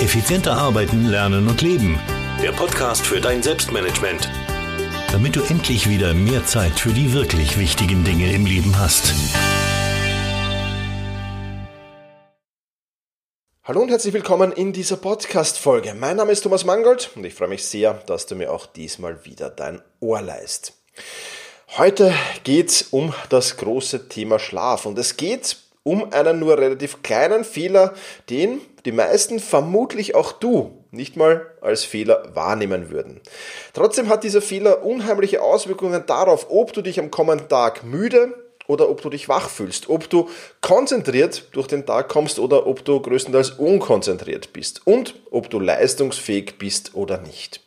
Effizienter arbeiten, lernen und leben. Der Podcast für dein Selbstmanagement. Damit du endlich wieder mehr Zeit für die wirklich wichtigen Dinge im Leben hast. Hallo und herzlich willkommen in dieser Podcast-Folge. Mein Name ist Thomas Mangold und ich freue mich sehr, dass du mir auch diesmal wieder dein Ohr leist. Heute geht es um das große Thema Schlaf und es geht um einen nur relativ kleinen Fehler, den die meisten vermutlich auch du nicht mal als Fehler wahrnehmen würden. Trotzdem hat dieser Fehler unheimliche Auswirkungen darauf, ob du dich am kommenden Tag müde oder ob du dich wach fühlst, ob du konzentriert durch den Tag kommst oder ob du größtenteils unkonzentriert bist und ob du leistungsfähig bist oder nicht.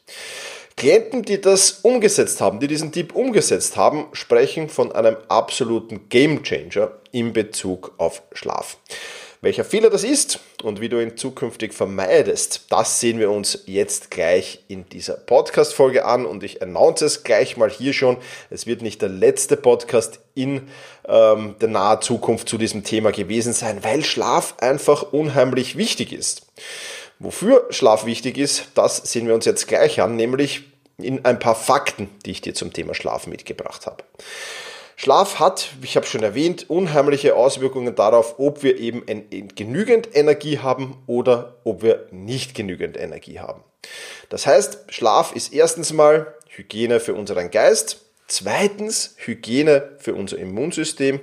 Klienten, die das umgesetzt haben, die diesen Tipp umgesetzt haben, sprechen von einem absoluten Gamechanger in Bezug auf Schlaf. Welcher Fehler das ist und wie du ihn zukünftig vermeidest, das sehen wir uns jetzt gleich in dieser Podcast-Folge an und ich announce es gleich mal hier schon. Es wird nicht der letzte Podcast in ähm, der nahen Zukunft zu diesem Thema gewesen sein, weil Schlaf einfach unheimlich wichtig ist. Wofür Schlaf wichtig ist, das sehen wir uns jetzt gleich an, nämlich in ein paar Fakten, die ich dir zum Thema Schlaf mitgebracht habe. Schlaf hat, ich habe schon erwähnt, unheimliche Auswirkungen darauf, ob wir eben genügend Energie haben oder ob wir nicht genügend Energie haben. Das heißt, Schlaf ist erstens mal Hygiene für unseren Geist, zweitens Hygiene für unser Immunsystem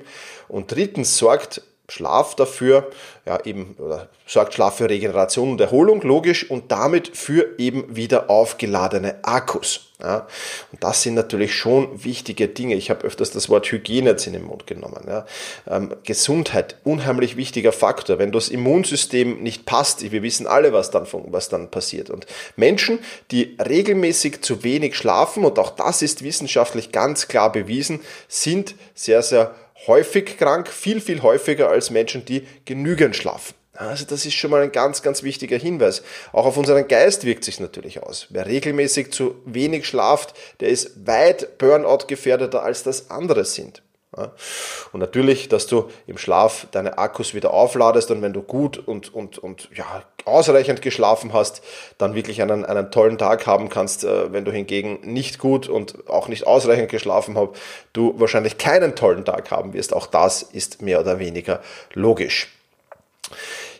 und drittens sorgt Schlaf dafür, ja eben, oder sorgt Schlaf für Regeneration und Erholung, logisch, und damit für eben wieder aufgeladene Akkus. Ja. Und das sind natürlich schon wichtige Dinge. Ich habe öfters das Wort Hygiene jetzt in den Mund genommen. Ja. Ähm, Gesundheit, unheimlich wichtiger Faktor. Wenn das Immunsystem nicht passt, wir wissen alle, was dann, was dann passiert. Und Menschen, die regelmäßig zu wenig schlafen, und auch das ist wissenschaftlich ganz klar bewiesen, sind sehr, sehr häufig krank, viel, viel häufiger als Menschen, die genügend schlafen. Also das ist schon mal ein ganz, ganz wichtiger Hinweis. Auch auf unseren Geist wirkt sich natürlich aus. Wer regelmäßig zu wenig schlaft, der ist weit Burnout gefährdeter als das andere sind. Und natürlich, dass du im Schlaf deine Akkus wieder aufladest und wenn du gut und, und, und ja, ausreichend geschlafen hast, dann wirklich einen, einen tollen Tag haben kannst. Äh, wenn du hingegen nicht gut und auch nicht ausreichend geschlafen hast, du wahrscheinlich keinen tollen Tag haben wirst. Auch das ist mehr oder weniger logisch.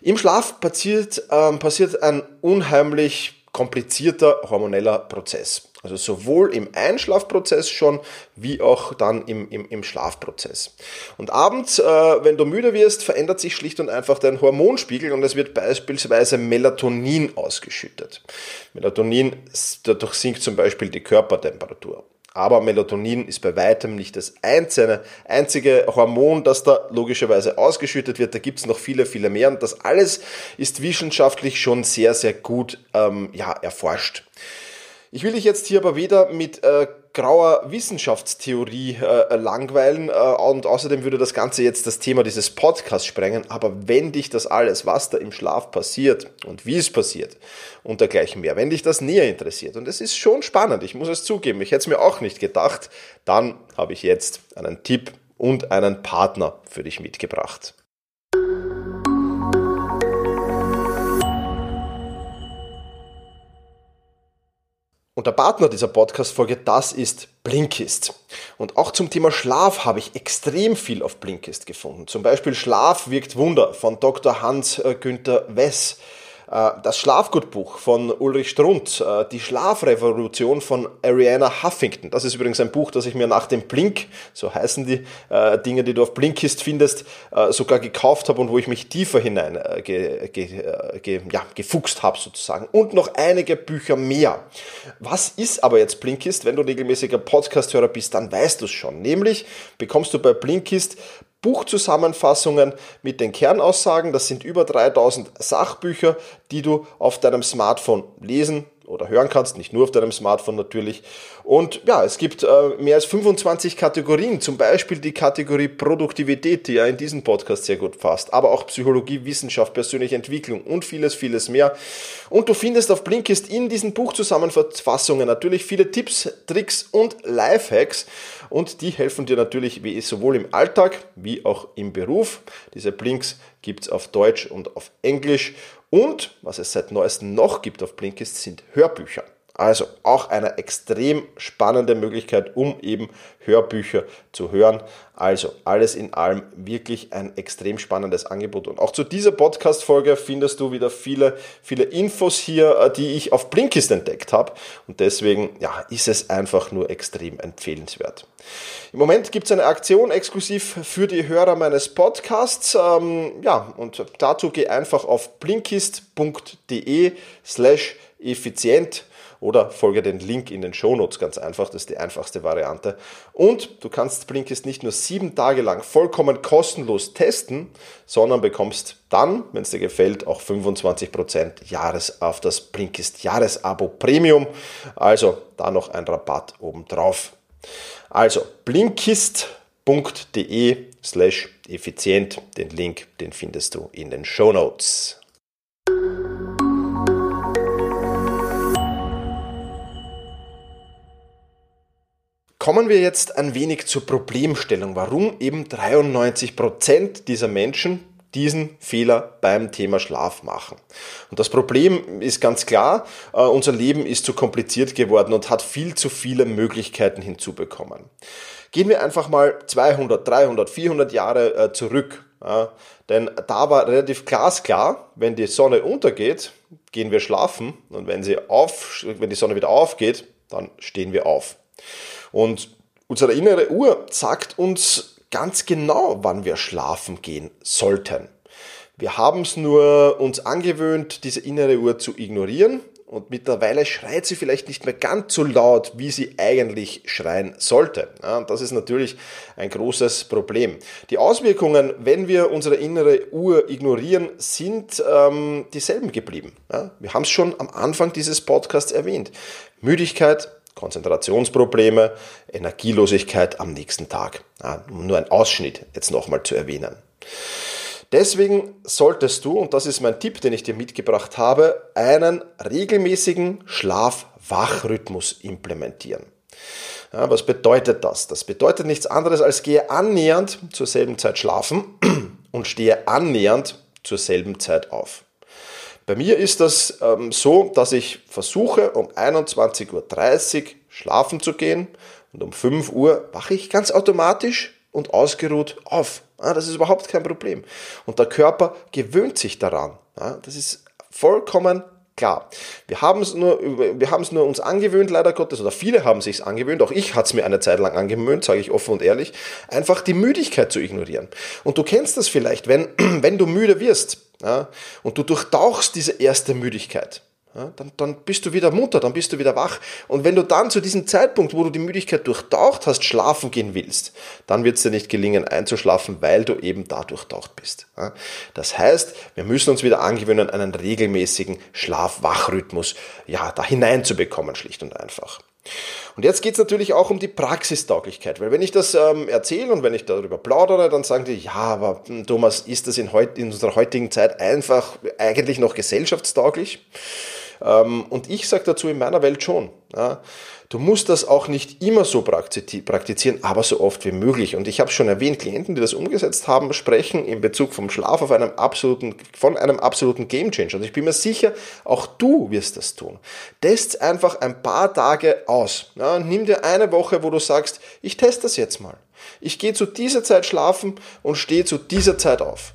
Im Schlaf passiert, ähm, passiert ein unheimlich komplizierter hormoneller Prozess. Also sowohl im Einschlafprozess schon, wie auch dann im, im, im Schlafprozess. Und abends, äh, wenn du müde wirst, verändert sich schlicht und einfach dein Hormonspiegel und es wird beispielsweise Melatonin ausgeschüttet. Melatonin, dadurch sinkt zum Beispiel die Körpertemperatur. Aber Melatonin ist bei weitem nicht das einzelne, einzige Hormon, das da logischerweise ausgeschüttet wird. Da gibt es noch viele, viele mehr. Und das alles ist wissenschaftlich schon sehr, sehr gut ähm, ja, erforscht. Ich will dich jetzt hier aber weder mit äh, grauer Wissenschaftstheorie äh, langweilen äh, und außerdem würde das Ganze jetzt das Thema dieses Podcasts sprengen. Aber wenn dich das alles, was da im Schlaf passiert und wie es passiert und dergleichen mehr, wenn dich das näher interessiert und es ist schon spannend, ich muss es zugeben, ich hätte es mir auch nicht gedacht, dann habe ich jetzt einen Tipp und einen Partner für dich mitgebracht. Und der Partner dieser Podcast-Folge, das ist Blinkist. Und auch zum Thema Schlaf habe ich extrem viel auf Blinkist gefunden. Zum Beispiel Schlaf wirkt Wunder von Dr. Hans äh, Wess. Äh, das Schlafgutbuch von Ulrich Strunz, äh, die Schlafrevolution von Ariana Huffington. Das ist übrigens ein Buch, das ich mir nach dem Blink, so heißen die äh, Dinge, die du auf Blinkist findest, sogar gekauft habe und wo ich mich tiefer hinein ge, ge, ge, ja, gefuchst habe sozusagen. Und noch einige Bücher mehr. Was ist aber jetzt Blinkist? Wenn du regelmäßiger Podcasthörer bist, dann weißt du es schon. Nämlich bekommst du bei Blinkist Buchzusammenfassungen mit den Kernaussagen. Das sind über 3000 Sachbücher, die du auf deinem Smartphone lesen oder hören kannst, nicht nur auf deinem Smartphone natürlich. Und ja, es gibt äh, mehr als 25 Kategorien, zum Beispiel die Kategorie Produktivität, die ja in diesem Podcast sehr gut fasst, aber auch Psychologie, Wissenschaft, persönliche Entwicklung und vieles, vieles mehr. Und du findest auf Blinkist in diesen Buchzusammenfassungen natürlich viele Tipps, Tricks und Lifehacks und die helfen dir natürlich wie sowohl im Alltag wie auch im Beruf. Diese Blinks gibt es auf Deutsch und auf Englisch Und was es seit neuestem noch gibt auf Blinkist sind Hörbücher. Also auch eine extrem spannende Möglichkeit, um eben Hörbücher zu hören. Also alles in allem wirklich ein extrem spannendes Angebot. Und auch zu dieser Podcast-Folge findest du wieder viele, viele Infos hier, äh, die ich auf Blinkist entdeckt habe. Und deswegen ja, ist es einfach nur extrem empfehlenswert. Im Moment gibt es eine Aktion exklusiv für die Hörer meines Podcasts. Ähm, ja, und dazu geh einfach auf blinkist.de slash effizient oder folge den Link in den Shownotes, ganz einfach, das ist die einfachste Variante. Und du kannst Blinkist nicht nur sieben Tage lang vollkommen kostenlos testen, sondern bekommst dann, wenn es dir gefällt, auch 25% Jahres auf das Blinkist Jahresabo Premium. Also da noch ein Rabatt obendrauf. Also blinkist.de slash effizient. Den Link, den findest du in den Show Kommen wir jetzt ein wenig zur Problemstellung, warum eben 93% dieser Menschen diesen Fehler beim Thema Schlaf machen. Und das Problem ist ganz klar, äh, unser Leben ist zu kompliziert geworden und hat viel zu viele Möglichkeiten hinzubekommen. Gehen wir einfach mal 200, 300, 400 Jahre äh, zurück. Denn da war relativ glasklar, wenn die Sonne untergeht, gehen wir schlafen und wenn, sie auf, wenn die Sonne wieder aufgeht, dann stehen wir auf. Und unsere innere Uhr sagt uns ganz genau, wann wir schlafen gehen sollten. Wir haben es nur uns angewöhnt, diese innere Uhr zu ignorieren und mittlerweile schreit sie vielleicht nicht mehr ganz so laut, wie sie eigentlich schreien sollte. Ja, das ist natürlich ein großes Problem. Die Auswirkungen, wenn wir unsere innere Uhr ignorieren, sind ähm, dieselben geblieben. Ja, wir haben es schon am Anfang dieses Podcasts erwähnt. Müdigkeit, Konzentrationsprobleme, Energielosigkeit am nächsten Tag. Ja, nur ein Ausschnitt jetzt nochmal zu erwähnen. Deswegen solltest du, und das ist mein Tipp, den ich dir mitgebracht habe, einen regelmäßigen Schlaf-Wach-Rhythmus implementieren. Ja, was bedeutet das? Das bedeutet nichts anderes als gehe annähernd zur selben Zeit schlafen und stehe annähernd zur selben Zeit auf. Bei mir ist das ähm, so, dass ich versuche, um 21.30 Uhr schlafen zu gehen und um 5 Uhr wache ich ganz automatisch und ausgeruht auf. Ja, das ist überhaupt kein Problem. Und der Körper gewöhnt sich daran. Ja, das ist vollkommen klar. Wir haben es nur, wir haben es nur uns angewöhnt, leider Gottes, oder viele haben sich angewöhnt, auch ich hatte es mir eine Zeit lang angewöhnt, sage ich offen und ehrlich, einfach die Müdigkeit zu ignorieren. Und du kennst das vielleicht, wenn, wenn du müde wirst ja, und du durchtauchst diese erste Müdigkeit ja, dann, dann bist du wieder munter, dann bist du wieder wach. Und wenn du dann zu diesem Zeitpunkt, wo du die Müdigkeit durchtaucht hast, schlafen gehen willst, dann wird es dir nicht gelingen einzuschlafen, weil du eben da durchtaucht bist. Ja, das heißt, wir müssen uns wieder angewöhnen, einen regelmäßigen Schlaf-Wach-Rhythmus ja, da hineinzubekommen, schlicht und einfach. Und jetzt geht es natürlich auch um die Praxistauglichkeit, weil wenn ich das ähm, erzähle und wenn ich darüber plaudere, dann sagen die, ja, aber hm, Thomas, ist das in, heut, in unserer heutigen Zeit einfach eigentlich noch gesellschaftstauglich? Ähm, und ich sage dazu in meiner Welt schon. Du musst das auch nicht immer so praktizieren, aber so oft wie möglich. Und ich habe schon erwähnt, Klienten, die das umgesetzt haben, sprechen in Bezug vom Schlaf auf einem absoluten, von einem absoluten Gamechanger. Und ich bin mir sicher, auch du wirst das tun. Test einfach ein paar Tage aus. Nimm dir eine Woche, wo du sagst, ich teste das jetzt mal. Ich gehe zu dieser Zeit schlafen und stehe zu dieser Zeit auf.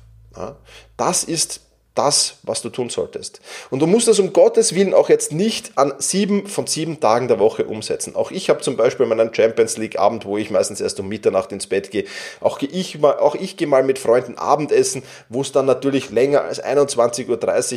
Das ist das, was du tun solltest. Und du musst das um Gottes Willen auch jetzt nicht an sieben von sieben Tagen der Woche umsetzen. Auch ich habe zum Beispiel meinen Champions League Abend, wo ich meistens erst um Mitternacht ins Bett gehe. Auch ich, auch ich gehe mal mit Freunden Abendessen, wo es dann natürlich länger als 21.30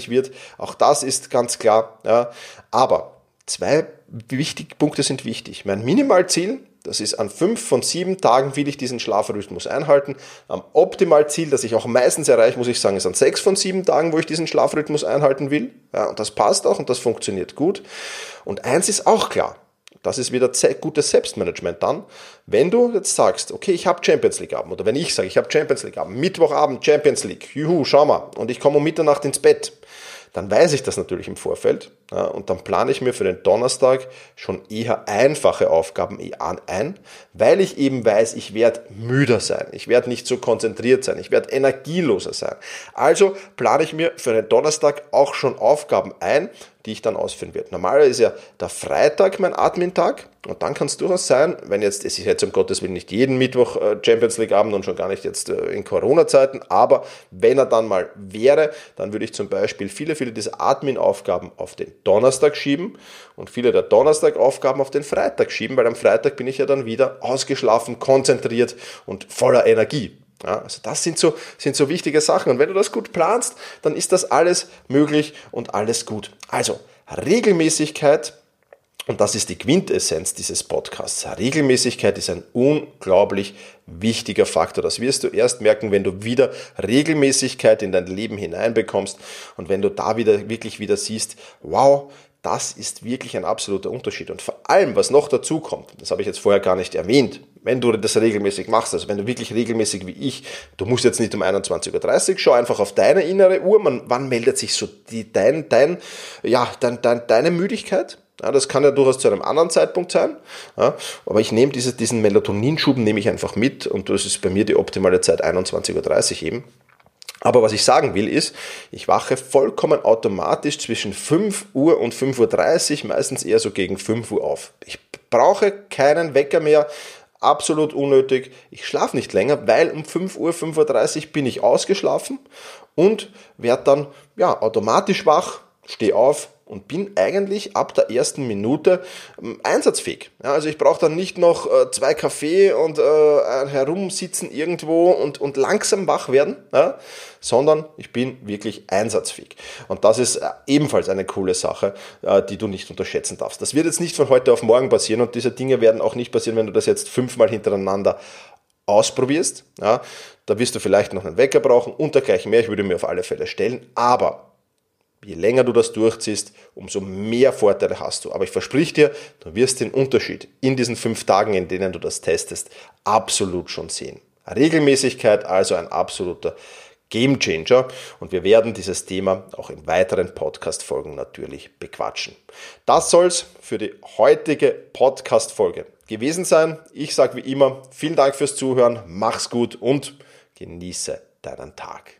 Uhr wird. Auch das ist ganz klar. Ja. Aber zwei wichtige Punkte sind wichtig. Mein Minimalziel das ist an fünf von sieben Tagen will ich diesen Schlafrhythmus einhalten. Am Optimalziel, das ich auch meistens erreiche, muss ich sagen, ist an sechs von sieben Tagen, wo ich diesen Schlafrhythmus einhalten will. Ja, und das passt auch und das funktioniert gut. Und eins ist auch klar. Das ist wieder gutes Selbstmanagement dann. Wenn du jetzt sagst, okay, ich habe Champions League Abend, oder wenn ich sage, ich habe Champions League Abend, Mittwochabend Champions League, juhu, schau mal, und ich komme um Mitternacht ins Bett, dann weiß ich das natürlich im Vorfeld Ja, und dann plane ich mir für den Donnerstag schon eher einfache Aufgaben ein, weil ich eben weiß, ich werde müder sein, ich werde nicht so konzentriert sein, ich werde energieloser sein. Also plane ich mir für den Donnerstag auch schon Aufgaben ein, die ich dann ausführen werde. Normalerweise ist ja der Freitag mein Admin-Tag und dann kann es durchaus sein, wenn jetzt, es ist jetzt um Gottes Willen nicht jeden Mittwoch äh, Champions League Abend und schon gar nicht jetzt äh, in Corona-Zeiten, aber wenn er dann mal wäre, dann würde ich zum Beispiel viele, viele dieser Admin-Aufgaben auf den Donnerstag schieben und viele der Donnerstag-Aufgaben auf den Freitag schieben, weil am Freitag bin ich ja dann wieder ausgeschlafen, konzentriert und voller Energie. Ja, also das sind so, sind so wichtige Sachen. Und wenn du das gut planst, dann ist das alles möglich und alles gut. Also Regelmäßigkeit, und das ist die Quintessenz dieses Podcasts. Regelmäßigkeit ist ein unglaublich wichtiger Faktor. Das wirst du erst merken, wenn du wieder Regelmäßigkeit in dein Leben hineinbekommst und wenn du da wieder wirklich wieder siehst, wow, das ist wirklich ein absoluter Unterschied. Und vor allem, was noch dazu kommt, das habe ich jetzt vorher gar nicht erwähnt, wenn du das regelmäßig machst, also wenn du wirklich regelmäßig wie ich, du musst jetzt nicht um 21.30 Uhr, schau einfach auf deine innere Uhr, man, wann meldet sich so die, dein, dein, ja, dein, dein, deine Müdigkeit? Ja, das kann ja durchaus zu einem anderen Zeitpunkt sein. Ja, aber ich nehme diese, diesen Melatoninschub nehme ich einfach mit und das ist bei mir die optimale Zeit 21.30 Uhr eben. Aber was ich sagen will ist, ich wache vollkommen automatisch zwischen 5 Uhr und 5.30 Uhr, meistens eher so gegen 5 Uhr auf. Ich brauche keinen Wecker mehr, absolut unnötig. Ich schlafe nicht länger, weil um 5 Uhr, 5.30 Uhr bin ich ausgeschlafen und werde dann ja, automatisch wach, stehe auf, und bin eigentlich ab der ersten Minute ähm, einsatzfähig. Ja, also ich brauche dann nicht noch äh, zwei Kaffee und äh, herumsitzen irgendwo und, und langsam wach werden, ja, sondern ich bin wirklich einsatzfähig. Und das ist äh, ebenfalls eine coole Sache, äh, die du nicht unterschätzen darfst. Das wird jetzt nicht von heute auf morgen passieren und diese Dinge werden auch nicht passieren, wenn du das jetzt fünfmal hintereinander ausprobierst. Ja, da wirst du vielleicht noch einen Wecker brauchen und dergleichen mehr. Ich würde mir auf alle Fälle stellen. Aber Je länger du das durchziehst, umso mehr Vorteile hast du. Aber ich versprich dir, du wirst den Unterschied in diesen fünf Tagen, in denen du das testest, absolut schon sehen. Regelmäßigkeit also ein absoluter Game Changer und wir werden dieses Thema auch in weiteren Podcast-Folgen natürlich bequatschen. Das soll's für die heutige Podcast-Folge gewesen sein. Ich sage wie immer, vielen Dank fürs Zuhören, mach's gut und genieße deinen Tag.